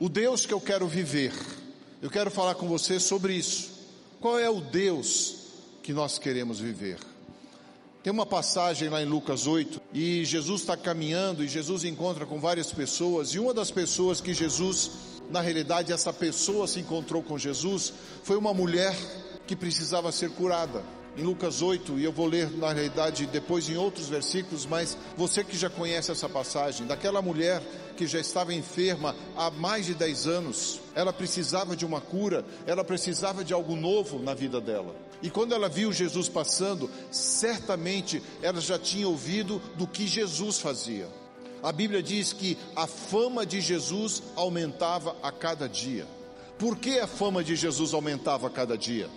O Deus que eu quero viver. Eu quero falar com você sobre isso. Qual é o Deus que nós queremos viver? Tem uma passagem lá em Lucas 8 e Jesus está caminhando e Jesus encontra com várias pessoas e uma das pessoas que Jesus, na realidade, essa pessoa se encontrou com Jesus foi uma mulher que precisava ser curada em Lucas 8, e eu vou ler na realidade depois em outros versículos, mas você que já conhece essa passagem, daquela mulher que já estava enferma há mais de 10 anos, ela precisava de uma cura, ela precisava de algo novo na vida dela. E quando ela viu Jesus passando, certamente ela já tinha ouvido do que Jesus fazia. A Bíblia diz que a fama de Jesus aumentava a cada dia. Por que a fama de Jesus aumentava a cada dia?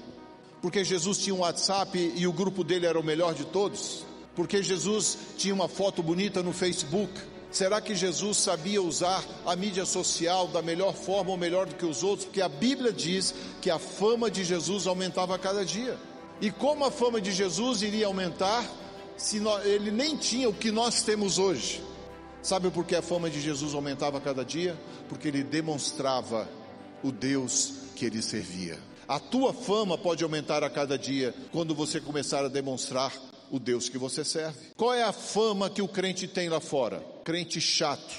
Porque Jesus tinha um WhatsApp e o grupo dele era o melhor de todos? Porque Jesus tinha uma foto bonita no Facebook? Será que Jesus sabia usar a mídia social da melhor forma ou melhor do que os outros? Porque a Bíblia diz que a fama de Jesus aumentava a cada dia. E como a fama de Jesus iria aumentar se ele nem tinha o que nós temos hoje? Sabe por que a fama de Jesus aumentava a cada dia? Porque ele demonstrava o Deus que ele servia. A tua fama pode aumentar a cada dia quando você começar a demonstrar o Deus que você serve. Qual é a fama que o crente tem lá fora? Crente chato.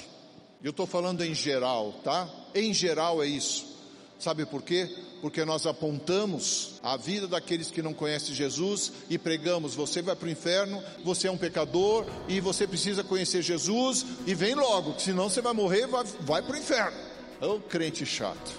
Eu estou falando em geral, tá? Em geral é isso. Sabe por quê? Porque nós apontamos a vida daqueles que não conhecem Jesus e pregamos: você vai para o inferno, você é um pecador e você precisa conhecer Jesus e vem logo, senão você vai morrer, vai, vai para o inferno. É o crente chato.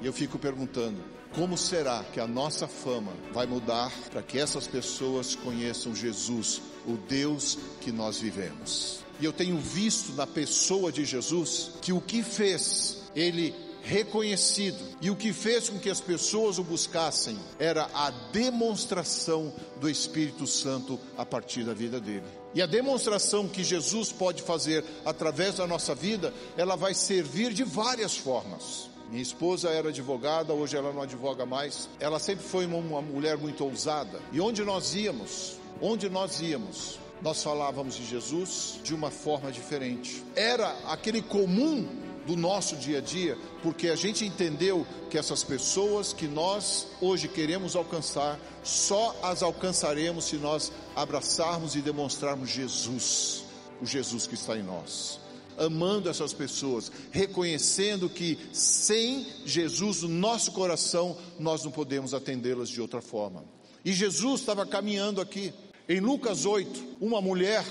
E eu fico perguntando: como será que a nossa fama vai mudar para que essas pessoas conheçam Jesus, o Deus que nós vivemos? E eu tenho visto na pessoa de Jesus que o que fez ele reconhecido e o que fez com que as pessoas o buscassem era a demonstração do Espírito Santo a partir da vida dele. E a demonstração que Jesus pode fazer através da nossa vida, ela vai servir de várias formas. Minha esposa era advogada, hoje ela não advoga mais. Ela sempre foi uma, mulher muito ousada. E onde nós íamos, onde nós íamos, nós falávamos de Jesus de uma forma diferente. Era aquele comum do nosso dia a dia, porque a gente entendeu que essas pessoas que nós hoje queremos alcançar, só as alcançaremos se nós abraçarmos e demonstrarmos Jesus, o Jesus que está em nós amando essas pessoas, reconhecendo que sem Jesus no nosso coração nós não podemos atendê-las de outra forma. E Jesus estava caminhando aqui. Em Lucas 8, uma mulher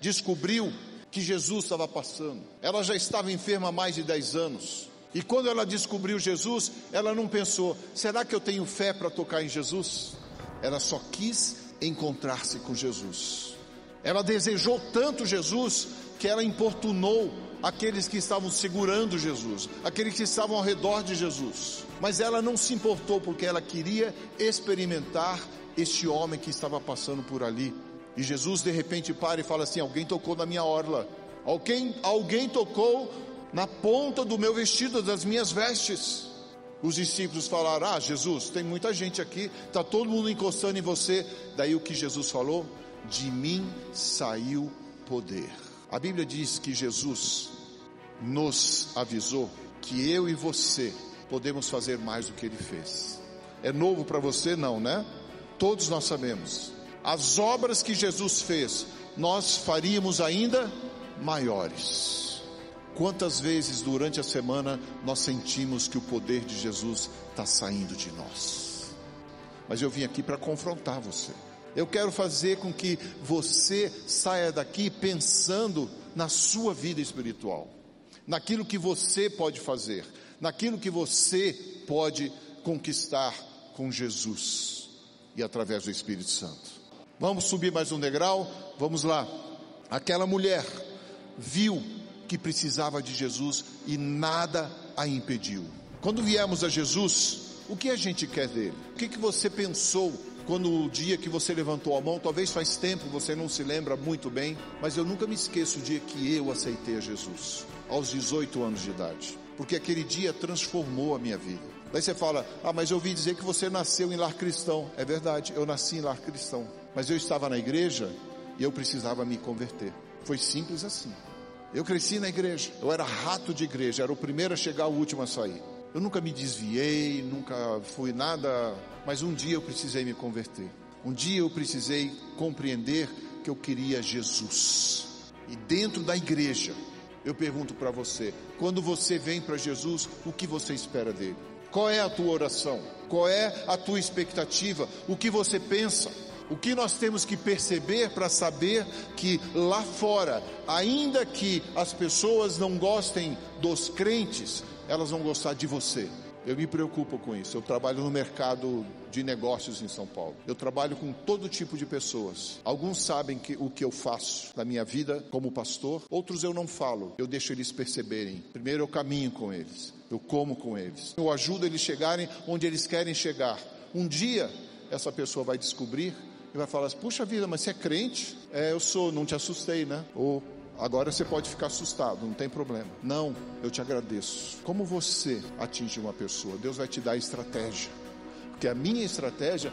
descobriu que Jesus estava passando. Ela já estava enferma há mais de 10 anos. E quando ela descobriu Jesus, ela não pensou: será que eu tenho fé para tocar em Jesus? Ela só quis encontrar-se com Jesus. Ela desejou tanto Jesus que ela importunou aqueles que estavam segurando Jesus, aqueles que estavam ao redor de Jesus. Mas ela não se importou porque ela queria experimentar este homem que estava passando por ali. E Jesus de repente para e fala assim: Alguém tocou na minha orla, alguém, alguém tocou na ponta do meu vestido, das minhas vestes. Os discípulos falaram: Ah, Jesus, tem muita gente aqui, está todo mundo encostando em você. Daí o que Jesus falou? De mim saiu poder. A Bíblia diz que Jesus nos avisou que eu e você podemos fazer mais do que ele fez. É novo para você? Não, né? Todos nós sabemos. As obras que Jesus fez, nós faríamos ainda maiores. Quantas vezes durante a semana nós sentimos que o poder de Jesus está saindo de nós? Mas eu vim aqui para confrontar você. Eu quero fazer com que você saia daqui pensando na sua vida espiritual, naquilo que você pode fazer, naquilo que você pode conquistar com Jesus e através do Espírito Santo. Vamos subir mais um degrau? Vamos lá. Aquela mulher viu que precisava de Jesus e nada a impediu. Quando viemos a Jesus, o que a gente quer dele? O que, que você pensou quando o dia que você levantou a mão, talvez faz tempo, você não se lembra muito bem, mas eu nunca me esqueço o dia que eu aceitei a Jesus, aos 18 anos de idade, porque aquele dia transformou a minha vida. Daí você fala: Ah, mas eu ouvi dizer que você nasceu em lar cristão. É verdade, eu nasci em lar cristão, mas eu estava na igreja e eu precisava me converter. Foi simples assim. Eu cresci na igreja, eu era rato de igreja, era o primeiro a chegar, o último a sair. Eu nunca me desviei, nunca fui nada, mas um dia eu precisei me converter. Um dia eu precisei compreender que eu queria Jesus. E dentro da igreja, eu pergunto para você: quando você vem para Jesus, o que você espera dele? Qual é a tua oração? Qual é a tua expectativa? O que você pensa? O que nós temos que perceber para saber que lá fora, ainda que as pessoas não gostem dos crentes, elas vão gostar de você. Eu me preocupo com isso. Eu trabalho no mercado de negócios em São Paulo. Eu trabalho com todo tipo de pessoas. Alguns sabem que, o que eu faço na minha vida como pastor, outros eu não falo. Eu deixo eles perceberem. Primeiro eu caminho com eles, eu como com eles, eu ajudo eles chegarem onde eles querem chegar. Um dia essa pessoa vai descobrir e vai falar assim: puxa vida, mas você é crente? É, eu sou, não te assustei, né? Ou Agora você pode ficar assustado, não tem problema. Não, eu te agradeço. Como você atinge uma pessoa? Deus vai te dar estratégia. Porque a minha estratégia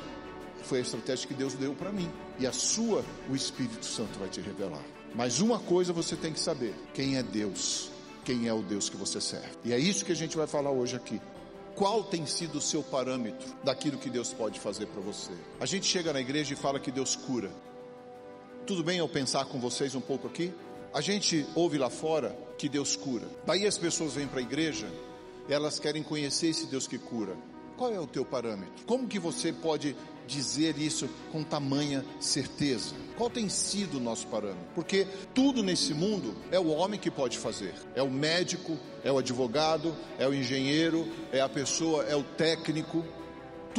foi a estratégia que Deus deu para mim. E a sua, o Espírito Santo vai te revelar. Mas uma coisa você tem que saber: quem é Deus? Quem é o Deus que você serve? E é isso que a gente vai falar hoje aqui. Qual tem sido o seu parâmetro daquilo que Deus pode fazer para você? A gente chega na igreja e fala que Deus cura. Tudo bem eu pensar com vocês um pouco aqui? A gente ouve lá fora que Deus cura. Daí as pessoas vêm para a igreja, elas querem conhecer esse Deus que cura. Qual é o teu parâmetro? Como que você pode dizer isso com tamanha certeza? Qual tem sido o nosso parâmetro? Porque tudo nesse mundo é o homem que pode fazer. É o médico, é o advogado, é o engenheiro, é a pessoa, é o técnico,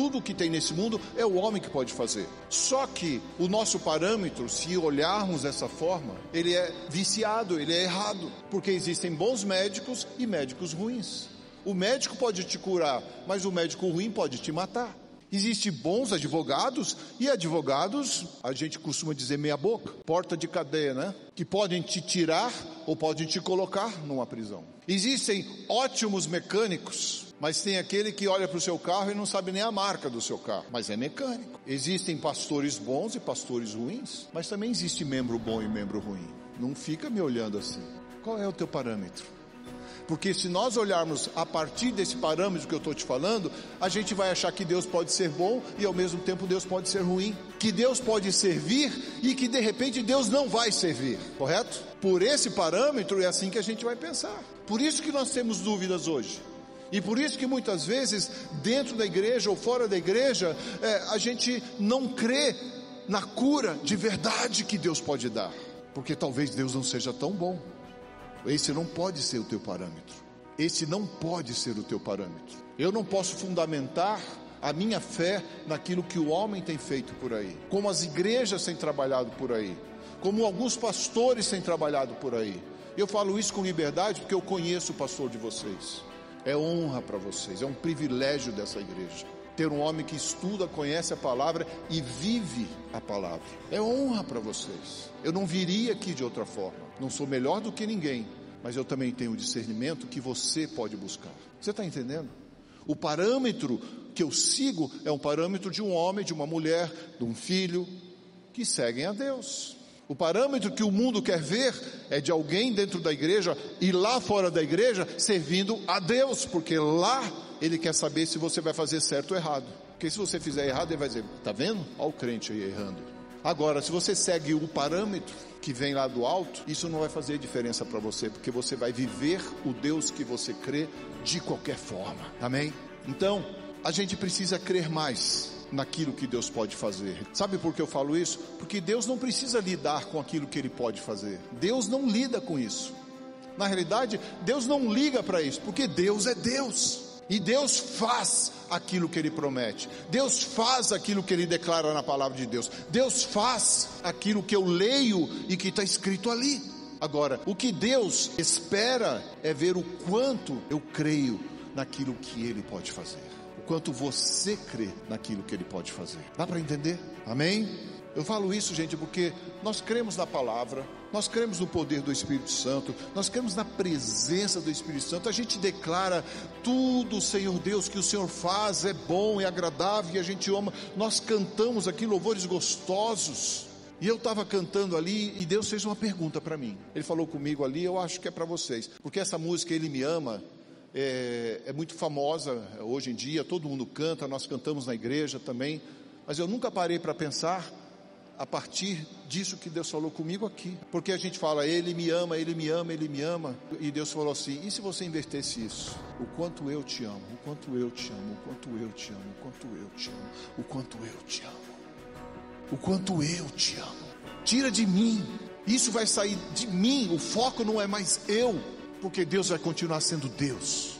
tudo que tem nesse mundo é o homem que pode fazer. Só que o nosso parâmetro, se olharmos dessa forma, ele é viciado, ele é errado, porque existem bons médicos e médicos ruins. O médico pode te curar, mas o médico ruim pode te matar. Existem bons advogados e advogados, a gente costuma dizer meia boca, porta de cadeia, né? Que podem te tirar ou podem te colocar numa prisão. Existem ótimos mecânicos mas tem aquele que olha para o seu carro e não sabe nem a marca do seu carro, mas é mecânico. Existem pastores bons e pastores ruins, mas também existe membro bom e membro ruim. Não fica me olhando assim. Qual é o teu parâmetro? Porque se nós olharmos a partir desse parâmetro que eu estou te falando, a gente vai achar que Deus pode ser bom e ao mesmo tempo Deus pode ser ruim. Que Deus pode servir e que de repente Deus não vai servir, correto? Por esse parâmetro é assim que a gente vai pensar. Por isso que nós temos dúvidas hoje. E por isso que muitas vezes, dentro da igreja ou fora da igreja, é, a gente não crê na cura de verdade que Deus pode dar, porque talvez Deus não seja tão bom. Esse não pode ser o teu parâmetro. Esse não pode ser o teu parâmetro. Eu não posso fundamentar a minha fé naquilo que o homem tem feito por aí, como as igrejas têm trabalhado por aí, como alguns pastores têm trabalhado por aí. Eu falo isso com liberdade porque eu conheço o pastor de vocês. É honra para vocês, é um privilégio dessa igreja. Ter um homem que estuda, conhece a palavra e vive a palavra. É honra para vocês. Eu não viria aqui de outra forma. Não sou melhor do que ninguém, mas eu também tenho o discernimento que você pode buscar. Você está entendendo? O parâmetro que eu sigo é um parâmetro de um homem, de uma mulher, de um filho que seguem a Deus. O parâmetro que o mundo quer ver é de alguém dentro da igreja e lá fora da igreja servindo a Deus, porque lá ele quer saber se você vai fazer certo ou errado. Porque se você fizer errado, ele vai dizer: tá vendo? Olha o crente aí errando. Agora, se você segue o parâmetro que vem lá do alto, isso não vai fazer diferença para você, porque você vai viver o Deus que você crê de qualquer forma. Amém? Então, a gente precisa crer mais naquilo que Deus pode fazer. Sabe por que eu falo isso? Porque Deus não precisa lidar com aquilo que Ele pode fazer. Deus não lida com isso. Na realidade, Deus não liga para isso, porque Deus é Deus. E Deus faz aquilo que Ele promete. Deus faz aquilo que Ele declara na palavra de Deus. Deus faz aquilo que eu leio e que está escrito ali. Agora, o que Deus espera é ver o quanto eu creio naquilo que Ele pode fazer quanto você crê naquilo que Ele pode fazer. Dá para entender? Amém? Eu falo isso, gente, porque nós cremos na palavra, nós cremos no poder do Espírito Santo, nós cremos na presença do Espírito Santo. A gente declara tudo, Senhor Deus, que o Senhor faz é bom, é agradável e a gente ama. Nós cantamos aqui louvores gostosos. E eu estava cantando ali e Deus fez uma pergunta para mim. Ele falou comigo ali, eu acho que é para vocês. Porque essa música, Ele Me Ama, é, é, muito famosa hoje em dia, todo mundo canta, nós cantamos na igreja também. Mas eu nunca parei para pensar a partir disso que Deus falou comigo aqui. Porque a gente fala, Ele me ama, Ele me ama, Ele me ama. E Deus falou assim: e se você invertesse isso? O quanto eu te amo, o quanto eu te amo, o quanto eu te amo, o quanto eu te amo, o quanto eu te amo o quanto eu te amo. Tira de mim, isso vai sair de mim, o foco não é mais eu, porque Deus vai continuar sendo Deus.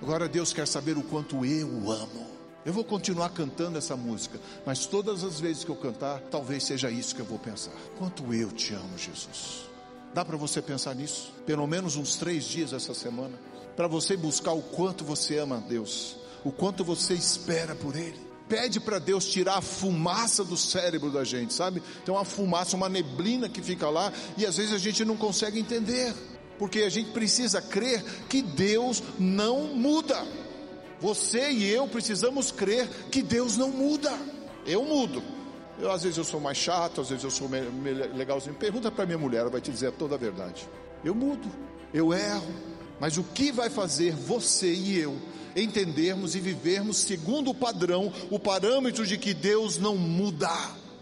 Agora Deus quer saber o quanto eu o amo. Eu vou continuar cantando essa música, mas todas as vezes que eu cantar, talvez seja isso que eu vou pensar. Quanto eu te amo, Jesus. Dá para você pensar nisso? Pelo menos uns três dias essa semana, para você buscar o quanto você ama a Deus, o quanto você espera por Ele pede para Deus tirar a fumaça do cérebro da gente, sabe? Tem uma fumaça, uma neblina que fica lá e às vezes a gente não consegue entender, porque a gente precisa crer que Deus não muda. Você e eu precisamos crer que Deus não muda. Eu mudo. Eu, às vezes eu sou mais chato, às vezes eu sou legalzinho. Pergunta para minha mulher, ela vai te dizer toda a verdade. Eu mudo, eu erro, mas o que vai fazer você e eu entendermos e vivermos segundo o padrão, o parâmetro de que Deus não muda,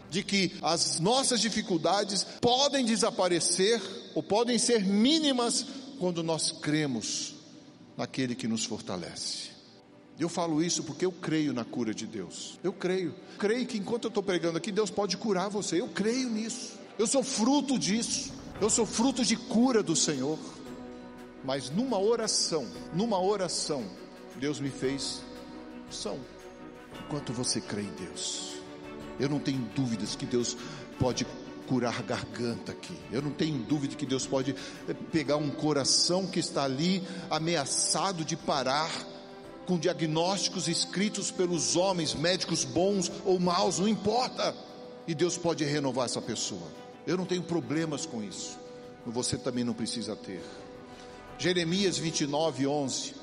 de que as nossas dificuldades podem desaparecer ou podem ser mínimas quando nós cremos naquele que nos fortalece. Eu falo isso porque eu creio na cura de Deus. Eu creio. Creio que enquanto eu estou pregando aqui, Deus pode curar você. Eu creio nisso. Eu sou fruto disso. Eu sou fruto de cura do Senhor. Mas numa oração, numa oração, Deus me fez são. Enquanto você crê em Deus, eu não tenho dúvidas que Deus pode curar garganta aqui. Eu não tenho dúvida que Deus pode eh, pegar um coração que está ali ameaçado de parar com diagnósticos escritos pelos homens, médicos bons ou maus, não importa. E Deus pode renovar essa pessoa. Eu não tenho problemas com isso. Você também não precisa ter. Jeremias 29, 11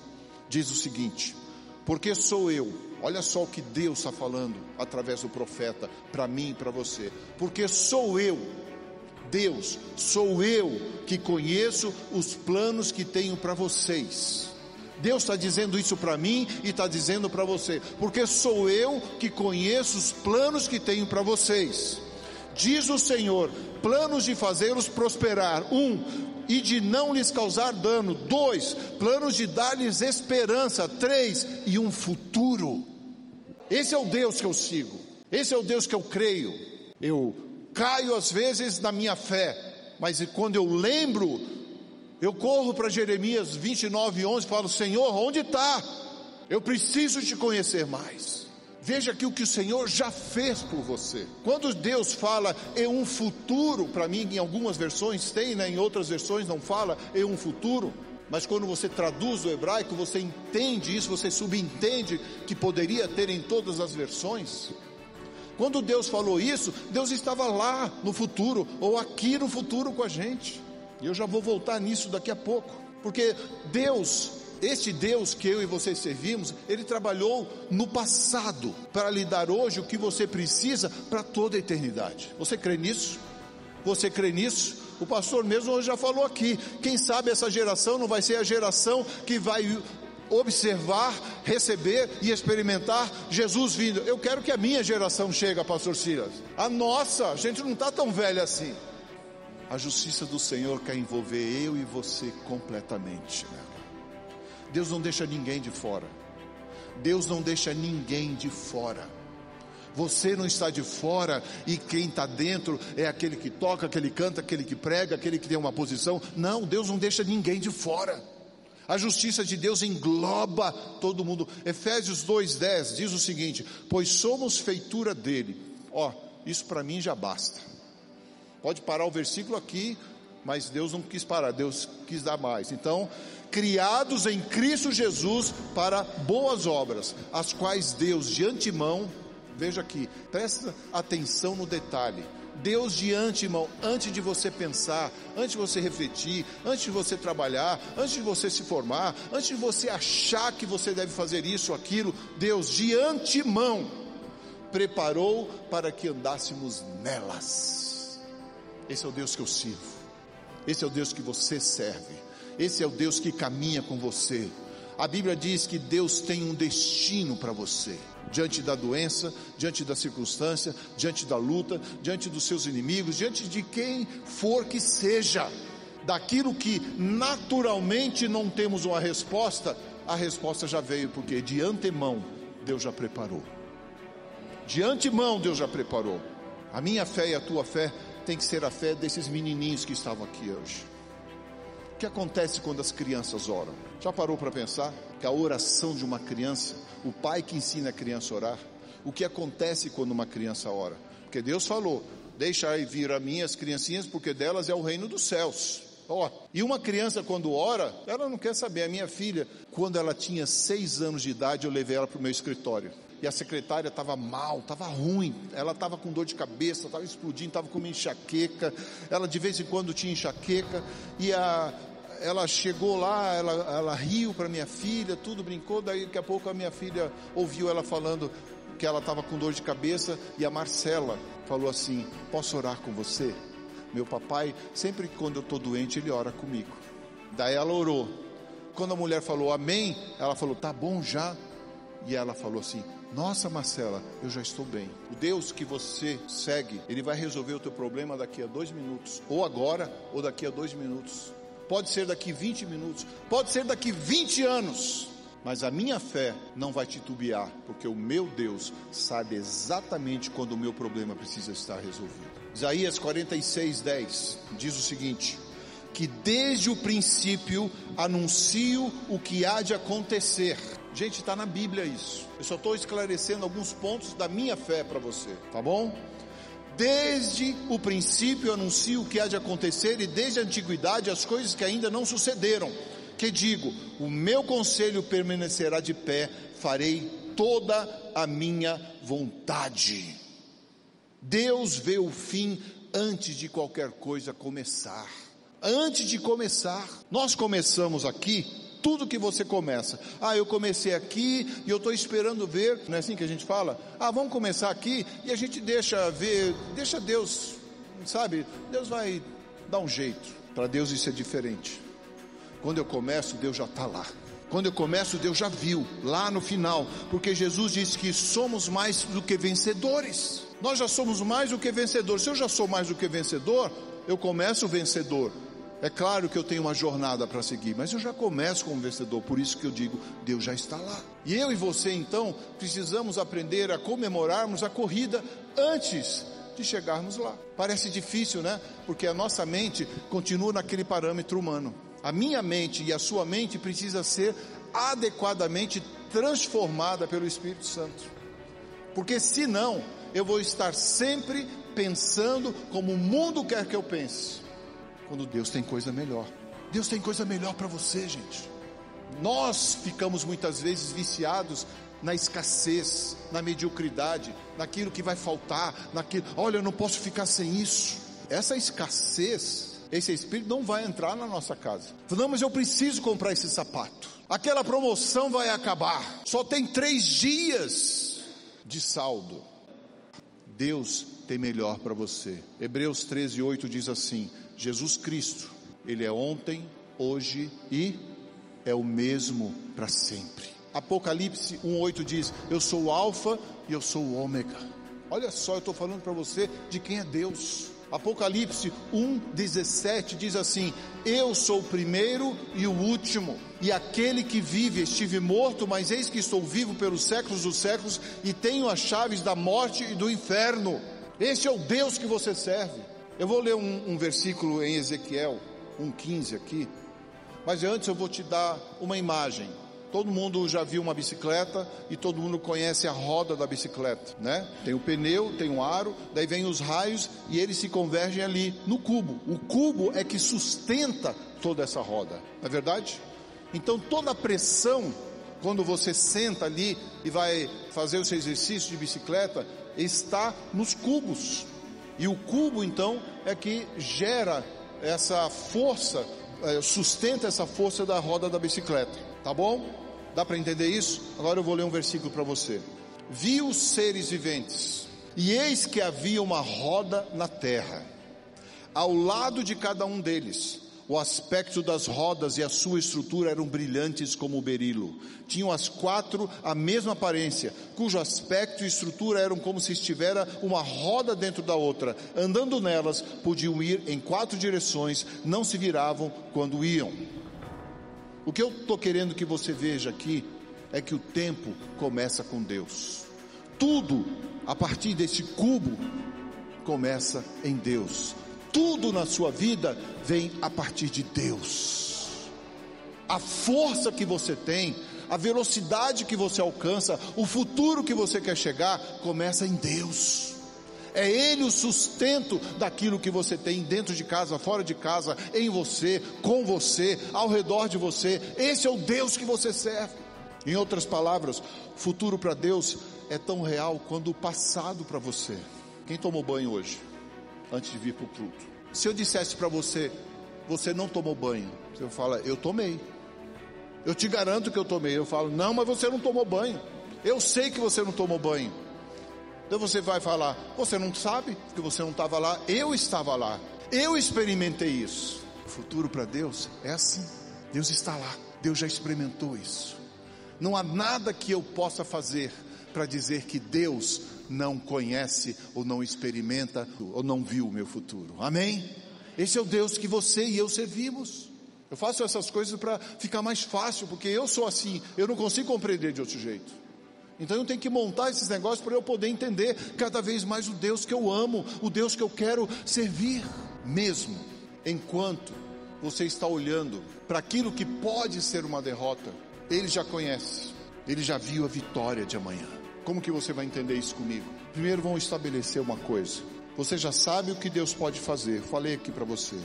diz o seguinte: Porque sou eu, olha só o que Deus está falando através do profeta, para mim e para você, porque sou eu, Deus, sou eu que conheço os planos que tenho para vocês. Deus está dizendo isso para mim e está dizendo para você, porque sou eu que conheço os planos que tenho para vocês. Diz o Senhor, planos de fazê-los prosperar. Um, e de não lhes causar dano. Dois, planos de dar-lhes esperança. Três, e um futuro. Esse é o Deus que eu sigo. Esse é o Deus que eu creio. Eu caio às vezes na minha fé, mas quando eu lembro, eu corro para Jeremias 29, 11 e falo: Senhor, onde está? Eu preciso te conhecer mais. Veja aqui o que o Senhor já fez por você. Quando Deus fala em um futuro, para mim em algumas versões tem, né? em outras versões não fala em um futuro, mas quando você traduz o hebraico, você entende isso, você subentende que poderia ter em todas as versões. Quando Deus falou isso, Deus estava lá no futuro, ou aqui no futuro com a gente. E eu já vou voltar nisso daqui a pouco, porque Deus este Deus que eu e você servimos, ele trabalhou no passado para lhe dar hoje o que você precisa para toda a eternidade. Você crê nisso? Você crê nisso? O pastor mesmo hoje já falou aqui. Quem sabe essa geração não vai ser a geração que vai observar, receber e experimentar Jesus vindo. Eu quero que a minha geração chegue, pastor Silas. A nossa, a gente não está tão velha assim. A justiça do Senhor quer envolver eu e você completamente. Né? Deus não deixa ninguém de fora. Deus não deixa ninguém de fora. Você não está de fora e quem está dentro é aquele que toca, aquele que canta, aquele que prega, aquele que tem uma posição. Não, Deus não deixa ninguém de fora. A justiça de Deus engloba todo mundo. Efésios 2:10 diz o seguinte: "Pois somos feitura dele". Ó, isso para mim já basta. Pode parar o versículo aqui, mas Deus não quis parar, Deus quis dar mais. Então, criados em Cristo Jesus para boas obras, as quais Deus de antemão, veja aqui, presta atenção no detalhe. Deus de antemão, antes de você pensar, antes de você refletir, antes de você trabalhar, antes de você se formar, antes de você achar que você deve fazer isso ou aquilo, Deus de antemão preparou para que andássemos nelas. Esse é o Deus que eu sirvo. Esse é o Deus que você serve. Esse é o Deus que caminha com você. A Bíblia diz que Deus tem um destino para você. Diante da doença, diante da circunstância, diante da luta, diante dos seus inimigos, diante de quem for que seja, daquilo que naturalmente não temos uma resposta, a resposta já veio, porque de antemão Deus já preparou. De antemão Deus já preparou. A minha fé e a tua fé tem que ser a fé desses menininhos que estavam aqui hoje. Que acontece quando as crianças oram? Já parou para pensar que a oração de uma criança, o pai que ensina a criança a orar, o que acontece quando uma criança ora? Porque Deus falou: Deixai vir a mim as criancinhas, porque delas é o reino dos céus. Ó, e uma criança quando ora, ela não quer saber. A minha filha, quando ela tinha seis anos de idade, eu levei ela para o meu escritório e a secretária estava mal, estava ruim, ela estava com dor de cabeça, estava explodindo, estava com uma enxaqueca, ela de vez em quando tinha enxaqueca, e a, ela chegou lá, ela, ela riu para minha filha, tudo brincou, daí daqui a pouco a minha filha ouviu ela falando que ela estava com dor de cabeça, e a Marcela falou assim: Posso orar com você? Meu papai, sempre que quando eu estou doente, ele ora comigo. Daí ela orou. Quando a mulher falou amém, ela falou: Tá bom já. E ela falou assim: nossa, Marcela, eu já estou bem. O Deus que você segue, Ele vai resolver o teu problema daqui a dois minutos, ou agora, ou daqui a dois minutos. Pode ser daqui 20 minutos, pode ser daqui 20 anos. Mas a minha fé não vai titubear, porque o meu Deus sabe exatamente quando o meu problema precisa estar resolvido. Isaías 46, 10 diz o seguinte: que desde o princípio anuncio o que há de acontecer Gente, está na Bíblia isso. Eu só estou esclarecendo alguns pontos da minha fé para você, tá bom? Desde o princípio anuncio o que há de acontecer e desde a antiguidade as coisas que ainda não sucederam. Que digo, o meu conselho permanecerá de pé, farei toda a minha vontade. Deus vê o fim antes de qualquer coisa começar. Antes de começar, nós começamos aqui tudo que você começa. Ah, eu comecei aqui e eu estou esperando ver, não é assim que a gente fala? Ah, vamos começar aqui e a gente deixa ver, deixa Deus, sabe? Deus vai dar um jeito. Para Deus isso é diferente. Quando eu começo, Deus já está lá. Quando eu começo, Deus já viu lá no final, porque Jesus disse que somos mais do que vencedores. Nós já somos mais do que vencedores. Se eu já sou mais do que vencedor, eu começo vencedor. É claro que eu tenho uma jornada para seguir, mas eu já começo como vencedor, por isso que eu digo, Deus já está lá. E eu e você então precisamos aprender a comemorarmos a corrida antes de chegarmos lá. Parece difícil, né? Porque a nossa mente continua naquele parâmetro humano. A minha mente e a sua mente precisa ser adequadamente transformada pelo Espírito Santo. Porque senão eu vou estar sempre pensando como o mundo quer que eu pense quando Deus tem coisa melhor. Deus tem coisa melhor para você, gente. Nós ficamos muitas vezes viciados na escassez, na mediocridade, naquilo que vai faltar, naquilo, olha, eu não posso ficar sem isso. Essa escassez, esse espírito não vai entrar na nossa casa. Não, mas eu preciso comprar esse sapato. Aquela promoção vai acabar. Só tem três dias de saldo. Deus tem melhor para você. Hebreus 13, 8 diz assim: Jesus Cristo, Ele é ontem, hoje e é o mesmo para sempre. Apocalipse 1,8 diz: Eu sou o Alfa e eu sou o Ômega. Olha só, eu estou falando para você de quem é Deus. Apocalipse 1,17 diz assim: Eu sou o primeiro e o último, e aquele que vive, estive morto, mas eis que estou vivo pelos séculos dos séculos, e tenho as chaves da morte e do inferno. Esse é o Deus que você serve. Eu vou ler um, um versículo em Ezequiel 1,15 aqui, mas antes eu vou te dar uma imagem. Todo mundo já viu uma bicicleta e todo mundo conhece a roda da bicicleta, né? Tem o pneu, tem o aro, daí vem os raios e eles se convergem ali no cubo. O cubo é que sustenta toda essa roda, não é verdade? Então toda a pressão, quando você senta ali e vai fazer o seu exercício de bicicleta, está nos cubos. E o cubo, então, é que gera essa força, é, sustenta essa força da roda da bicicleta. Tá bom? Dá para entender isso? Agora eu vou ler um versículo para você. Vi os seres viventes, e eis que havia uma roda na terra. Ao lado de cada um deles, o aspecto das rodas e a sua estrutura eram brilhantes como o berilo. Tinham as quatro a mesma aparência, cujo aspecto e estrutura eram como se estivera uma roda dentro da outra. Andando nelas, podiam ir em quatro direções, não se viravam quando iam. O que eu estou querendo que você veja aqui é que o tempo começa com Deus. Tudo a partir desse cubo começa em Deus tudo na sua vida vem a partir de Deus. A força que você tem, a velocidade que você alcança, o futuro que você quer chegar, começa em Deus. É Ele o sustento daquilo que você tem dentro de casa, fora de casa, em você, com você, ao redor de você. Esse é o Deus que você serve. Em outras palavras, futuro para Deus é tão real quanto o passado para você. Quem tomou banho hoje? Antes de vir para o culto. Se eu dissesse para você, você não tomou banho, você fala, eu tomei. Eu te garanto que eu tomei. Eu falo, não, mas você não tomou banho. Eu sei que você não tomou banho. Então você vai falar, você não sabe, porque você não estava lá. Eu estava lá. Eu experimentei isso. O futuro para Deus é assim. Deus está lá. Deus já experimentou isso. Não há nada que eu possa fazer para dizer que Deus não conhece ou não experimenta ou não viu o meu futuro. Amém? Esse é o Deus que você e eu servimos. Eu faço essas coisas para ficar mais fácil, porque eu sou assim, eu não consigo compreender de outro jeito. Então eu tenho que montar esses negócios para eu poder entender cada vez mais o Deus que eu amo, o Deus que eu quero servir, mesmo enquanto você está olhando para aquilo que pode ser uma derrota, ele já conhece, ele já viu a vitória de amanhã. Como que você vai entender isso comigo? Primeiro vamos estabelecer uma coisa. Você já sabe o que Deus pode fazer. Falei aqui para você.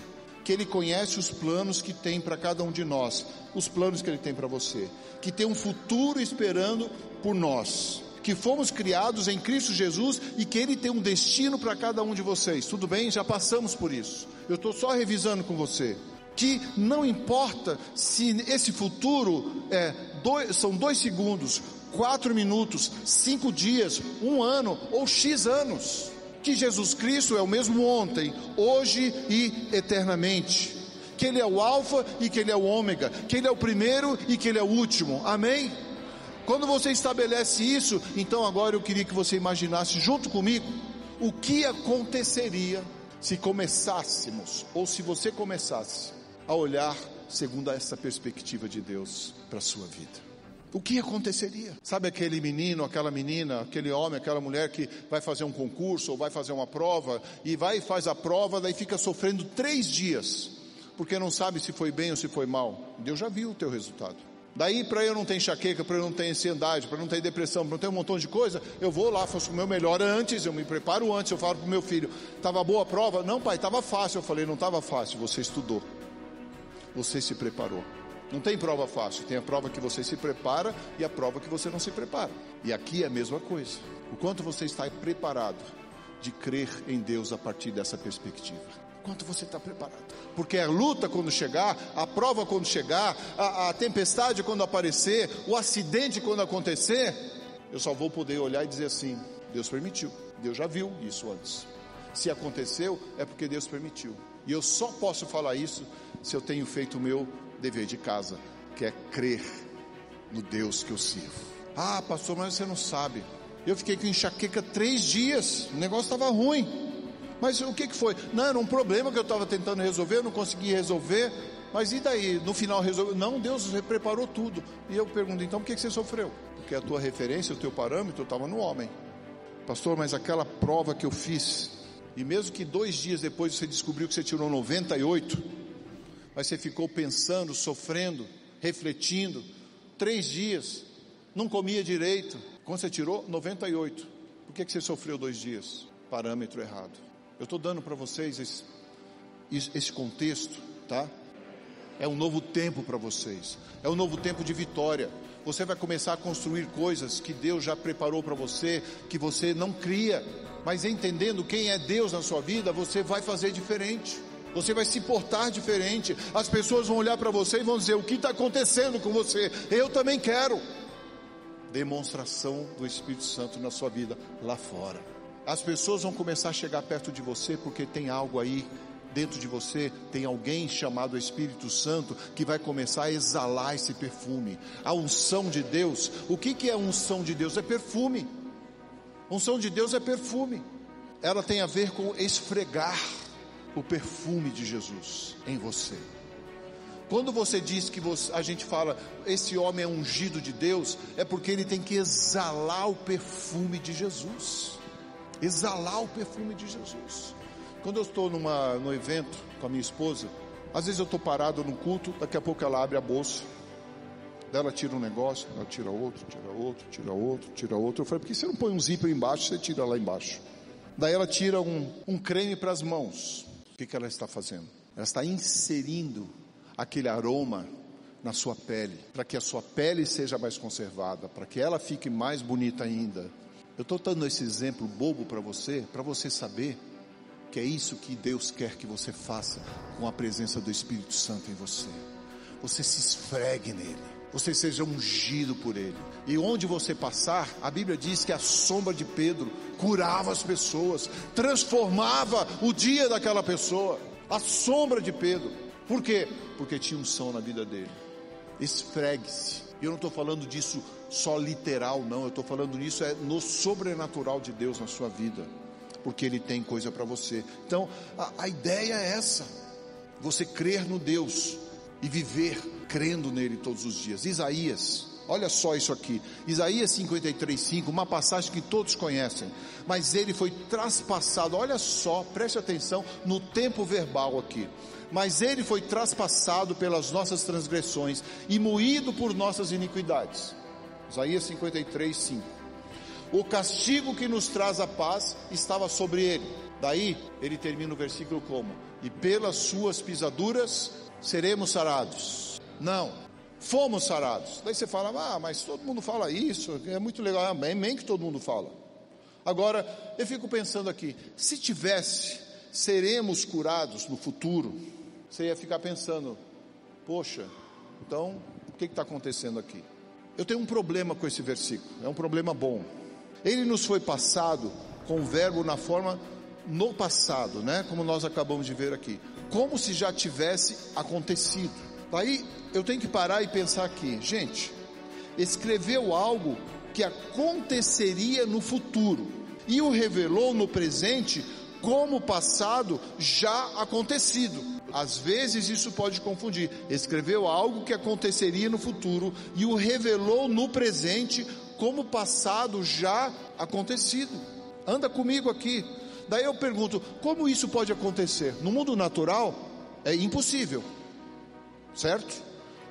Que Ele conhece os planos que tem para cada um de nós, os planos que Ele tem para você, que tem um futuro esperando por nós, que fomos criados em Cristo Jesus e que Ele tem um destino para cada um de vocês. Tudo bem? Já passamos por isso. Eu estou só revisando com você. Que não importa se esse futuro é dois, são dois segundos, quatro minutos, cinco dias, um ano ou X anos. Que Jesus Cristo é o mesmo ontem, hoje e eternamente. Que Ele é o Alfa e que Ele é o Ômega. Que Ele é o primeiro e que Ele é o último. Amém? Quando você estabelece isso, então agora eu queria que você imaginasse junto comigo o que aconteceria se começássemos, ou se você começasse, a olhar segundo essa perspectiva de Deus para a sua vida o que aconteceria? Sabe aquele menino, aquela menina, aquele homem, aquela mulher que vai fazer um concurso ou vai fazer uma prova e vai e faz a prova, daí fica sofrendo três dias, porque não sabe se foi bem ou se foi mal. Deus já viu o teu resultado. Daí, para eu não ter enxaqueca, para eu não ter ansiedade, para não ter depressão, para não ter um montão de coisa, eu vou lá, faço o meu melhor antes, eu me preparo antes, eu falo para o meu filho: estava boa a prova? Não, pai, estava fácil. Eu falei: não estava fácil, você estudou, você se preparou. Não tem prova fácil, tem a prova que você se prepara e a prova que você não se prepara. E aqui é a mesma coisa. O quanto você está preparado de crer em Deus a partir dessa perspectiva. Quanto você está preparado? Porque a luta quando chegar, a prova quando chegar, a, a tempestade quando aparecer, o acidente quando acontecer, eu só vou poder olhar e dizer assim: Deus permitiu, Deus já viu isso antes. Se aconteceu, é porque Deus permitiu. E eu só posso falar isso se eu tenho feito o meu dever de casa, que é crer no Deus que eu sirvo. Ah, pastor, mas você não sabe. Eu fiquei com enxaqueca três dias, o negócio estava ruim. Mas o que, que foi? Não, era um problema que eu estava tentando resolver, eu não consegui resolver. Mas e daí? No final resolveu? Não, Deus preparou tudo. E eu pergunto, então por que, que você sofreu? Porque a tua referência, o teu parâmetro estava no homem. Pastor, mas aquela prova que eu fiz, e mesmo que dois dias depois você descobriu que você tirou 98, mas você ficou pensando, sofrendo, refletindo, três dias, não comia direito. Quando você tirou 98, por que, que você sofreu dois dias? Parâmetro errado. Eu estou dando para vocês esse, esse contexto, tá? É um novo tempo para vocês, é um novo tempo de vitória. Você vai começar a construir coisas que Deus já preparou para você, que você não cria, mas entendendo quem é Deus na sua vida, você vai fazer diferente. Você vai se portar diferente. As pessoas vão olhar para você e vão dizer: O que está acontecendo com você? Eu também quero. Demonstração do Espírito Santo na sua vida lá fora. As pessoas vão começar a chegar perto de você porque tem algo aí dentro de você tem alguém chamado Espírito Santo que vai começar a exalar esse perfume. A unção de Deus, o que, que é unção de Deus? É perfume. Unção de Deus é perfume. Ela tem a ver com esfregar o perfume de Jesus em você. Quando você diz que você, a gente fala, esse homem é ungido de Deus, é porque ele tem que exalar o perfume de Jesus. Exalar o perfume de Jesus. Quando eu estou numa, no evento com a minha esposa, às vezes eu estou parado no culto, daqui a pouco ela abre a bolsa, ela tira um negócio, ela tira outro, tira outro, tira outro, tira outro. Eu falei, por que você não põe um zíper embaixo, você tira lá embaixo? Daí ela tira um, um creme para as mãos. Que, que ela está fazendo? Ela está inserindo aquele aroma na sua pele, para que a sua pele seja mais conservada, para que ela fique mais bonita ainda. Eu estou dando esse exemplo bobo para você, para você saber que é isso que Deus quer que você faça com a presença do Espírito Santo em você. Você se esfregue nele, você seja ungido por ele. E onde você passar, a Bíblia diz que a sombra de Pedro curava as pessoas, transformava o dia daquela pessoa. A sombra de Pedro. Por quê? Porque tinha unção na vida dele. Esfregue-se. Eu não estou falando disso só literal, não. Eu estou falando nisso é no sobrenatural de Deus na sua vida. Porque Ele tem coisa para você. Então, a, a ideia é essa. Você crer no Deus e viver crendo nele todos os dias. Isaías, olha só isso aqui. Isaías 53:5, uma passagem que todos conhecem. Mas ele foi traspassado. Olha só, preste atenção no tempo verbal aqui mas ele foi traspassado pelas nossas transgressões e moído por nossas iniquidades. Isaías 53, 5. O castigo que nos traz a paz estava sobre ele. Daí ele termina o versículo como: E pelas suas pisaduras seremos sarados. Não, fomos sarados. Daí você fala: Ah, mas todo mundo fala isso, é muito legal. Amém, amém que todo mundo fala. Agora, eu fico pensando aqui: se tivesse, seremos curados no futuro você ia ficar pensando: poxa, então o que está acontecendo aqui? Eu tenho um problema com esse versículo, é um problema bom. Ele nos foi passado com o verbo na forma no passado, né? Como nós acabamos de ver aqui, como se já tivesse acontecido. Aí eu tenho que parar e pensar aqui, gente, escreveu algo que aconteceria no futuro e o revelou no presente como passado já acontecido. Às vezes isso pode confundir. Escreveu algo que aconteceria no futuro e o revelou no presente como passado já acontecido. Anda comigo aqui. Daí eu pergunto: como isso pode acontecer? No mundo natural é impossível, certo?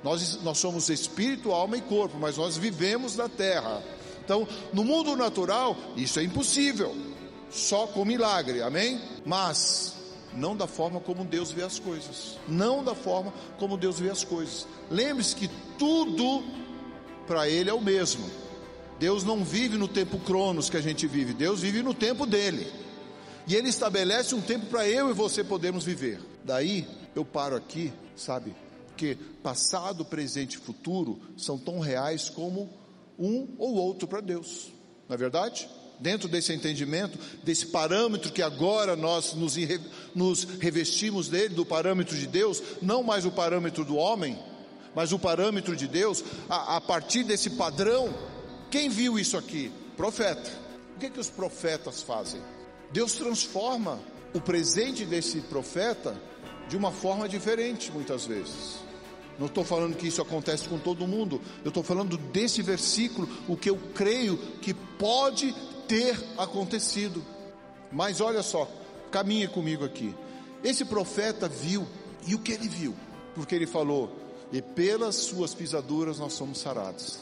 Nós, nós somos espírito, alma e corpo, mas nós vivemos na terra. Então, no mundo natural, isso é impossível, só com milagre, amém? Mas não da forma como Deus vê as coisas. Não da forma como Deus vê as coisas. Lembre-se que tudo para Ele é o mesmo. Deus não vive no tempo cronos que a gente vive, Deus vive no tempo dele. E Ele estabelece um tempo para eu e você podermos viver. Daí eu paro aqui, sabe? Porque passado, presente e futuro são tão reais como um ou outro para Deus. Não é verdade? dentro desse entendimento, desse parâmetro que agora nós nos, nos revestimos dele, do parâmetro de Deus, não mais o parâmetro do homem, mas o parâmetro de Deus, a, a partir desse padrão, quem viu isso aqui? Profeta. O que, é que os profetas fazem? Deus transforma o presente desse profeta de uma forma diferente, muitas vezes. Não estou falando que isso acontece com todo mundo, eu estou falando desse versículo, o que eu creio que pode ter acontecido. Mas olha só, caminhe comigo aqui. Esse profeta viu, e o que ele viu? Porque ele falou: E pelas suas pisaduras nós somos sarados.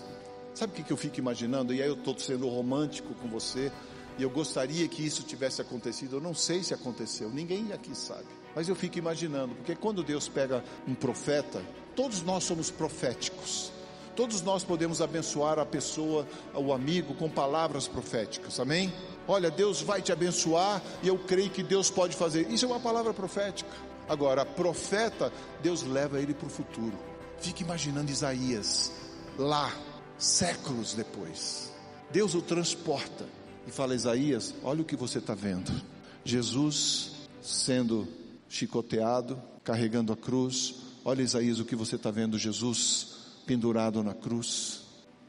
Sabe o que, que eu fico imaginando? E aí eu estou sendo romântico com você, e eu gostaria que isso tivesse acontecido. Eu não sei se aconteceu, ninguém aqui sabe. Mas eu fico imaginando, porque quando Deus pega um profeta, todos nós somos proféticos. Todos nós podemos abençoar a pessoa, o amigo, com palavras proféticas, amém? Olha, Deus vai te abençoar e eu creio que Deus pode fazer. Isso é uma palavra profética. Agora, profeta, Deus leva ele para o futuro. Fique imaginando Isaías lá, séculos depois. Deus o transporta e fala: Isaías, olha o que você está vendo. Jesus sendo chicoteado, carregando a cruz. Olha, Isaías, o que você está vendo? Jesus pendurado na cruz.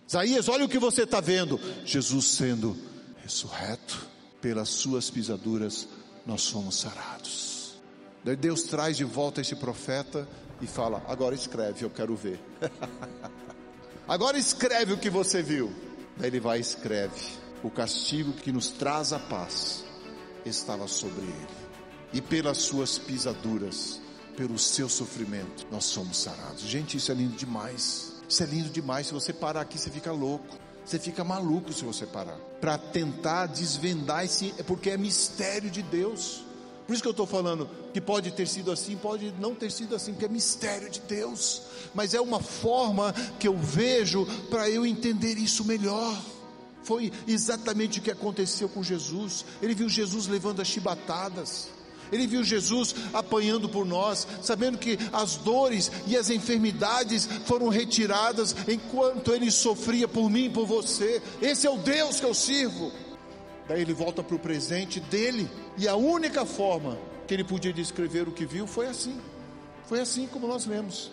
Isaías, olha o que você está vendo: Jesus sendo ressurreto. Pelas suas pisaduras nós somos sarados. Daí Deus traz de volta esse profeta e fala: Agora escreve, eu quero ver. Agora escreve o que você viu. Daí ele vai e escreve: O castigo que nos traz a paz estava sobre ele, e pelas suas pisaduras, pelo seu sofrimento, nós somos sarados. Gente, isso é lindo demais. Isso é lindo demais. Se você parar aqui, você fica louco. Você fica maluco se você parar. Para tentar desvendar esse, é porque é mistério de Deus. Por isso que eu estou falando que pode ter sido assim, pode não ter sido assim, porque é mistério de Deus. Mas é uma forma que eu vejo para eu entender isso melhor. Foi exatamente o que aconteceu com Jesus. Ele viu Jesus levando as chibatadas. Ele viu Jesus apanhando por nós, sabendo que as dores e as enfermidades foram retiradas enquanto ele sofria por mim e por você. Esse é o Deus que eu sirvo. Daí ele volta para o presente dele, e a única forma que ele podia descrever o que viu foi assim. Foi assim como nós lemos.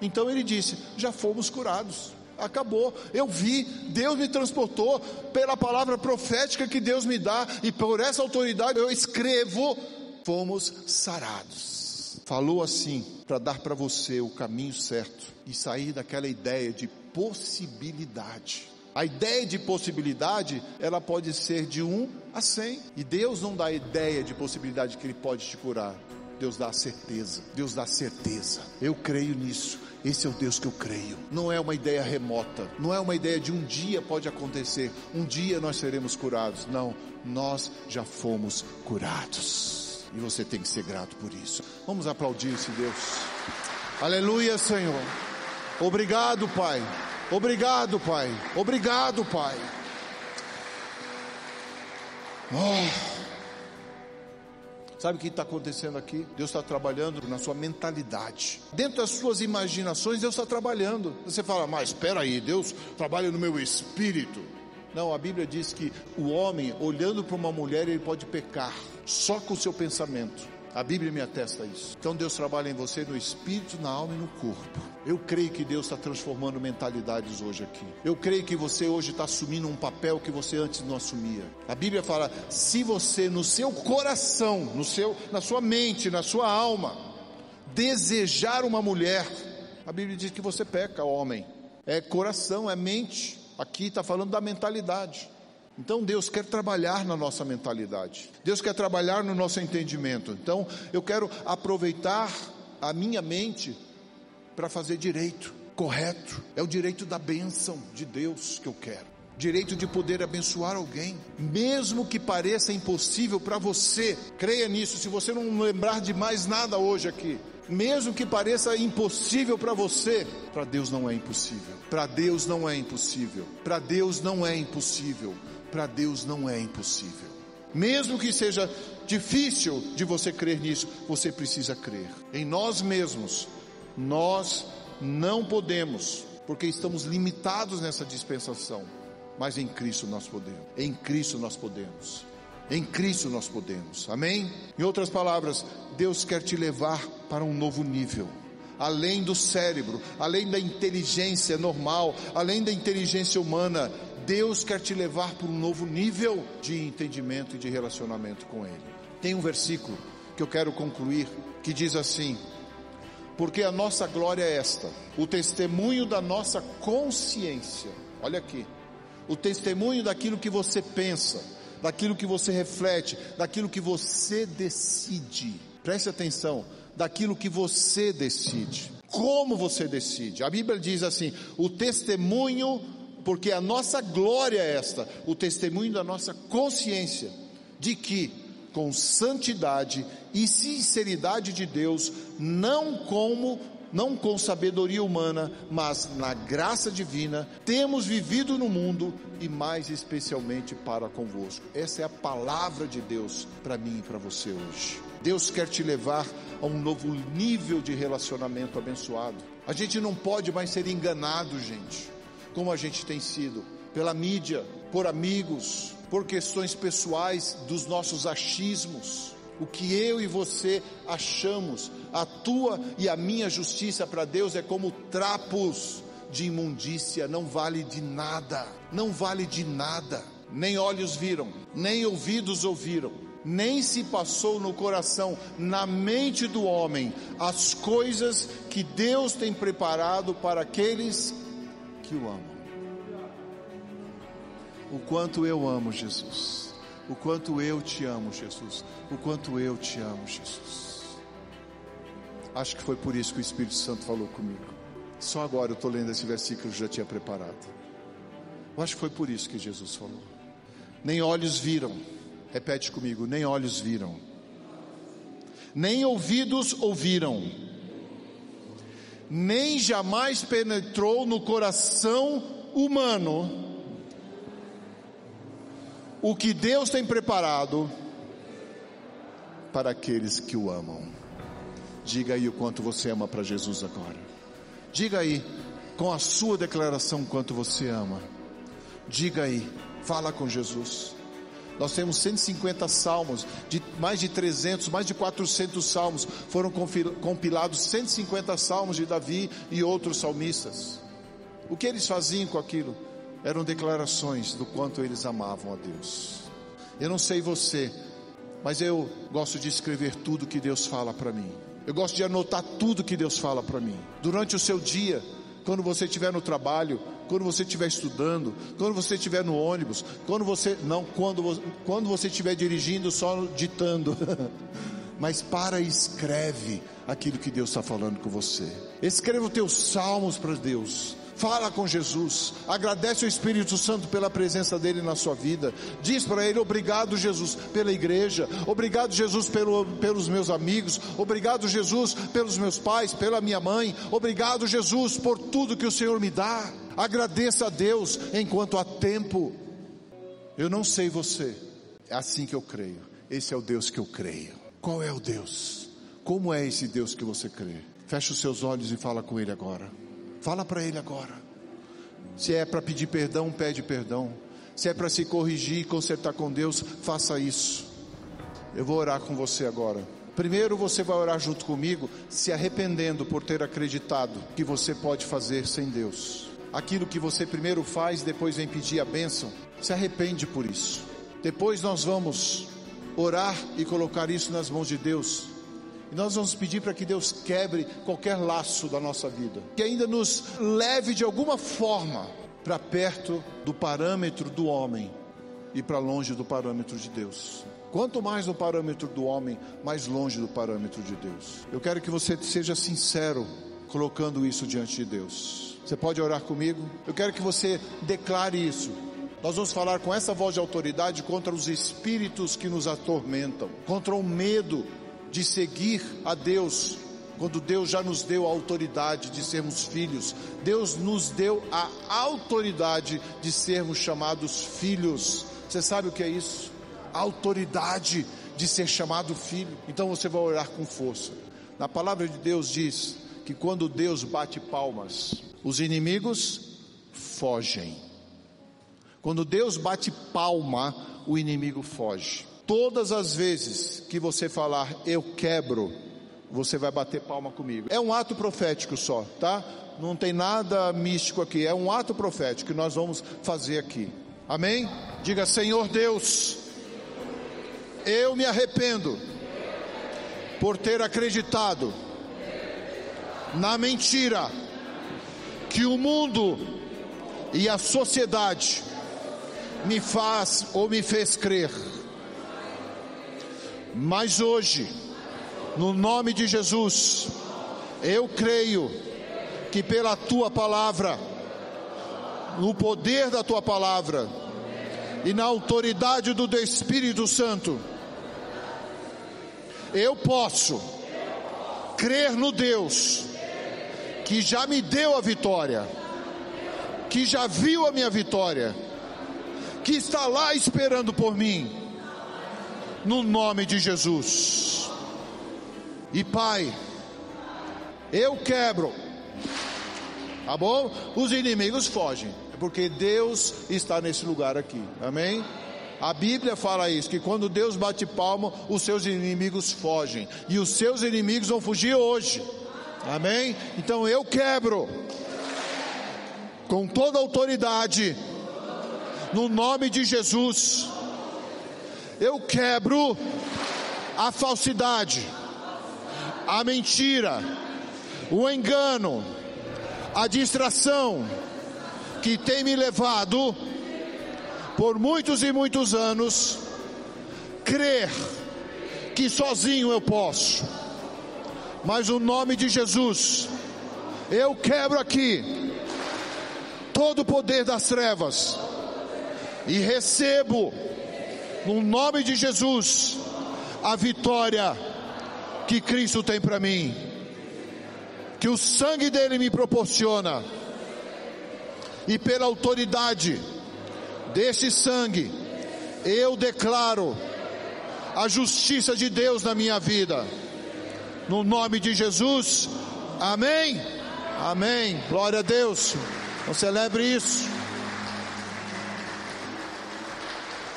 Então ele disse: Já fomos curados acabou. Eu vi, Deus me transportou pela palavra profética que Deus me dá, e por essa autoridade eu escrevo fomos sarados. Falou assim para dar para você o caminho certo e sair daquela ideia de possibilidade. A ideia de possibilidade, ela pode ser de 1 a 100. E Deus não dá a ideia de possibilidade que Ele pode te curar. Deus dá a certeza. Deus dá a certeza. Eu creio nisso. Esse é o Deus que eu creio. Não é uma ideia remota. Não é uma ideia de um dia pode acontecer. Um dia nós seremos curados. Não. Nós já fomos curados. E você tem que ser grato por isso. Vamos aplaudir esse Deus. Aleluia, Senhor. Obrigado, Pai. Obrigado, Pai. Obrigado, Pai. Oh. Sabe o que está acontecendo aqui? Deus está trabalhando na sua mentalidade. Dentro das suas imaginações, Deus está trabalhando. Você fala, mas espera aí, Deus trabalha no meu espírito. Não, a Bíblia diz que o homem, olhando para uma mulher, ele pode pecar só com o seu pensamento. A Bíblia me atesta isso. Então Deus trabalha em você no espírito, na alma e no corpo. Eu creio que Deus está transformando mentalidades hoje aqui. Eu creio que você hoje está assumindo um papel que você antes não assumia. A Bíblia fala: se você no seu coração, no seu, na sua mente, na sua alma, desejar uma mulher, a Bíblia diz que você peca, homem. É coração, é mente. Aqui está falando da mentalidade. Então Deus quer trabalhar na nossa mentalidade, Deus quer trabalhar no nosso entendimento. Então eu quero aproveitar a minha mente para fazer direito, correto. É o direito da bênção de Deus que eu quero. Direito de poder abençoar alguém, mesmo que pareça impossível para você, creia nisso. Se você não lembrar de mais nada hoje aqui, mesmo que pareça impossível para você, para Deus não é impossível. Para Deus não é impossível. Para Deus não é impossível para Deus não é impossível. Mesmo que seja difícil de você crer nisso, você precisa crer. Em nós mesmos, nós não podemos, porque estamos limitados nessa dispensação, mas em Cristo nós podemos. Em Cristo nós podemos. Em Cristo nós podemos. Amém? Em outras palavras, Deus quer te levar para um novo nível além do cérebro, além da inteligência normal, além da inteligência humana, Deus quer te levar para um novo nível de entendimento e de relacionamento com Ele. Tem um versículo que eu quero concluir que diz assim: Porque a nossa glória é esta, o testemunho da nossa consciência. Olha aqui, o testemunho daquilo que você pensa, daquilo que você reflete, daquilo que você decide. Preste atenção, daquilo que você decide. Como você decide? A Bíblia diz assim: o testemunho porque a nossa glória é esta, o testemunho da nossa consciência, de que com santidade e sinceridade de Deus, não como não com sabedoria humana, mas na graça divina, temos vivido no mundo e mais especialmente para convosco. Essa é a palavra de Deus para mim e para você hoje. Deus quer te levar a um novo nível de relacionamento abençoado. A gente não pode mais ser enganado, gente como a gente tem sido, pela mídia, por amigos, por questões pessoais dos nossos achismos. O que eu e você achamos, a tua e a minha justiça para Deus é como trapos de imundícia, não vale de nada, não vale de nada. Nem olhos viram, nem ouvidos ouviram, nem se passou no coração, na mente do homem, as coisas que Deus tem preparado para aqueles que o amam. O quanto eu amo Jesus, o quanto eu te amo, Jesus, o quanto eu te amo, Jesus. Acho que foi por isso que o Espírito Santo falou comigo. Só agora eu estou lendo esse versículo que eu já tinha preparado. Eu acho que foi por isso que Jesus falou. Nem olhos viram, repete comigo: nem olhos viram, nem ouvidos ouviram, nem jamais penetrou no coração humano o que Deus tem preparado para aqueles que o amam. Diga aí o quanto você ama para Jesus agora. Diga aí, com a sua declaração, quanto você ama. Diga aí, fala com Jesus. Nós temos 150 salmos, de mais de 300, mais de 400 salmos. Foram compilados 150 salmos de Davi e outros salmistas. O que eles faziam com aquilo? Eram declarações do quanto eles amavam a Deus. Eu não sei você, mas eu gosto de escrever tudo que Deus fala para mim. Eu gosto de anotar tudo que Deus fala para mim. Durante o seu dia, quando você estiver no trabalho, quando você estiver estudando, quando você estiver no ônibus, quando você não, quando quando você estiver dirigindo só ditando. Mas para e escreve aquilo que Deus está falando com você. Escreva os teus salmos para Deus. Fala com Jesus, agradece o Espírito Santo pela presença dele na sua vida. Diz para ele: Obrigado, Jesus, pela igreja. Obrigado, Jesus, pelo, pelos meus amigos. Obrigado, Jesus, pelos meus pais, pela minha mãe. Obrigado, Jesus, por tudo que o Senhor me dá. Agradeça a Deus enquanto há tempo. Eu não sei você, é assim que eu creio. Esse é o Deus que eu creio. Qual é o Deus? Como é esse Deus que você crê? Feche os seus olhos e fala com Ele agora. Fala para ele agora. Se é para pedir perdão, pede perdão. Se é para se corrigir e consertar com Deus, faça isso. Eu vou orar com você agora. Primeiro você vai orar junto comigo, se arrependendo por ter acreditado que você pode fazer sem Deus. Aquilo que você primeiro faz, depois vem pedir a bênção, se arrepende por isso. Depois nós vamos orar e colocar isso nas mãos de Deus. E nós vamos pedir para que Deus quebre qualquer laço da nossa vida, que ainda nos leve de alguma forma para perto do parâmetro do homem e para longe do parâmetro de Deus. Quanto mais no parâmetro do homem, mais longe do parâmetro de Deus. Eu quero que você seja sincero colocando isso diante de Deus. Você pode orar comigo? Eu quero que você declare isso. Nós vamos falar com essa voz de autoridade contra os espíritos que nos atormentam, contra o medo de seguir a Deus, quando Deus já nos deu a autoridade de sermos filhos, Deus nos deu a autoridade de sermos chamados filhos. Você sabe o que é isso? A autoridade de ser chamado filho. Então você vai orar com força. Na palavra de Deus diz que quando Deus bate palmas, os inimigos fogem. Quando Deus bate palma, o inimigo foge. Todas as vezes que você falar eu quebro, você vai bater palma comigo. É um ato profético só, tá? Não tem nada místico aqui, é um ato profético que nós vamos fazer aqui. Amém? Diga, Senhor Deus, eu me arrependo por ter acreditado na mentira que o mundo e a sociedade me faz ou me fez crer. Mas hoje, no nome de Jesus, eu creio que pela tua palavra, no poder da tua palavra e na autoridade do Espírito Santo, eu posso crer no Deus que já me deu a vitória, que já viu a minha vitória, que está lá esperando por mim no nome de Jesus. E Pai, eu quebro, tá bom? Os inimigos fogem, porque Deus está nesse lugar aqui, amém? A Bíblia fala isso, que quando Deus bate palma, os seus inimigos fogem. E os seus inimigos vão fugir hoje. Amém? Então eu quebro com toda autoridade no nome de Jesus. Eu quebro a falsidade, a mentira, o engano, a distração que tem me levado por muitos e muitos anos crer que sozinho eu posso. Mas o nome de Jesus, eu quebro aqui todo o poder das trevas e recebo no nome de Jesus a vitória que Cristo tem para mim, que o sangue dele me proporciona, e pela autoridade desse sangue, eu declaro a justiça de Deus na minha vida, no nome de Jesus, amém? Amém, glória a Deus, então celebre isso.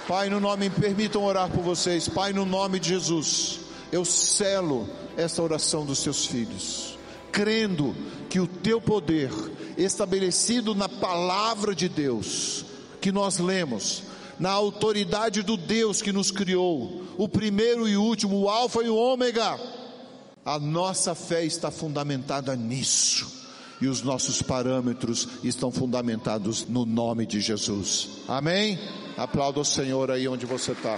Pai, no nome, permitam orar por vocês. Pai, no nome de Jesus, eu selo essa oração dos seus filhos, crendo que o teu poder, estabelecido na palavra de Deus, que nós lemos, na autoridade do Deus que nos criou, o primeiro e último, o Alfa e o Ômega, a nossa fé está fundamentada nisso. E os nossos parâmetros estão fundamentados no nome de Jesus. Amém? Aplauda o Senhor aí onde você está.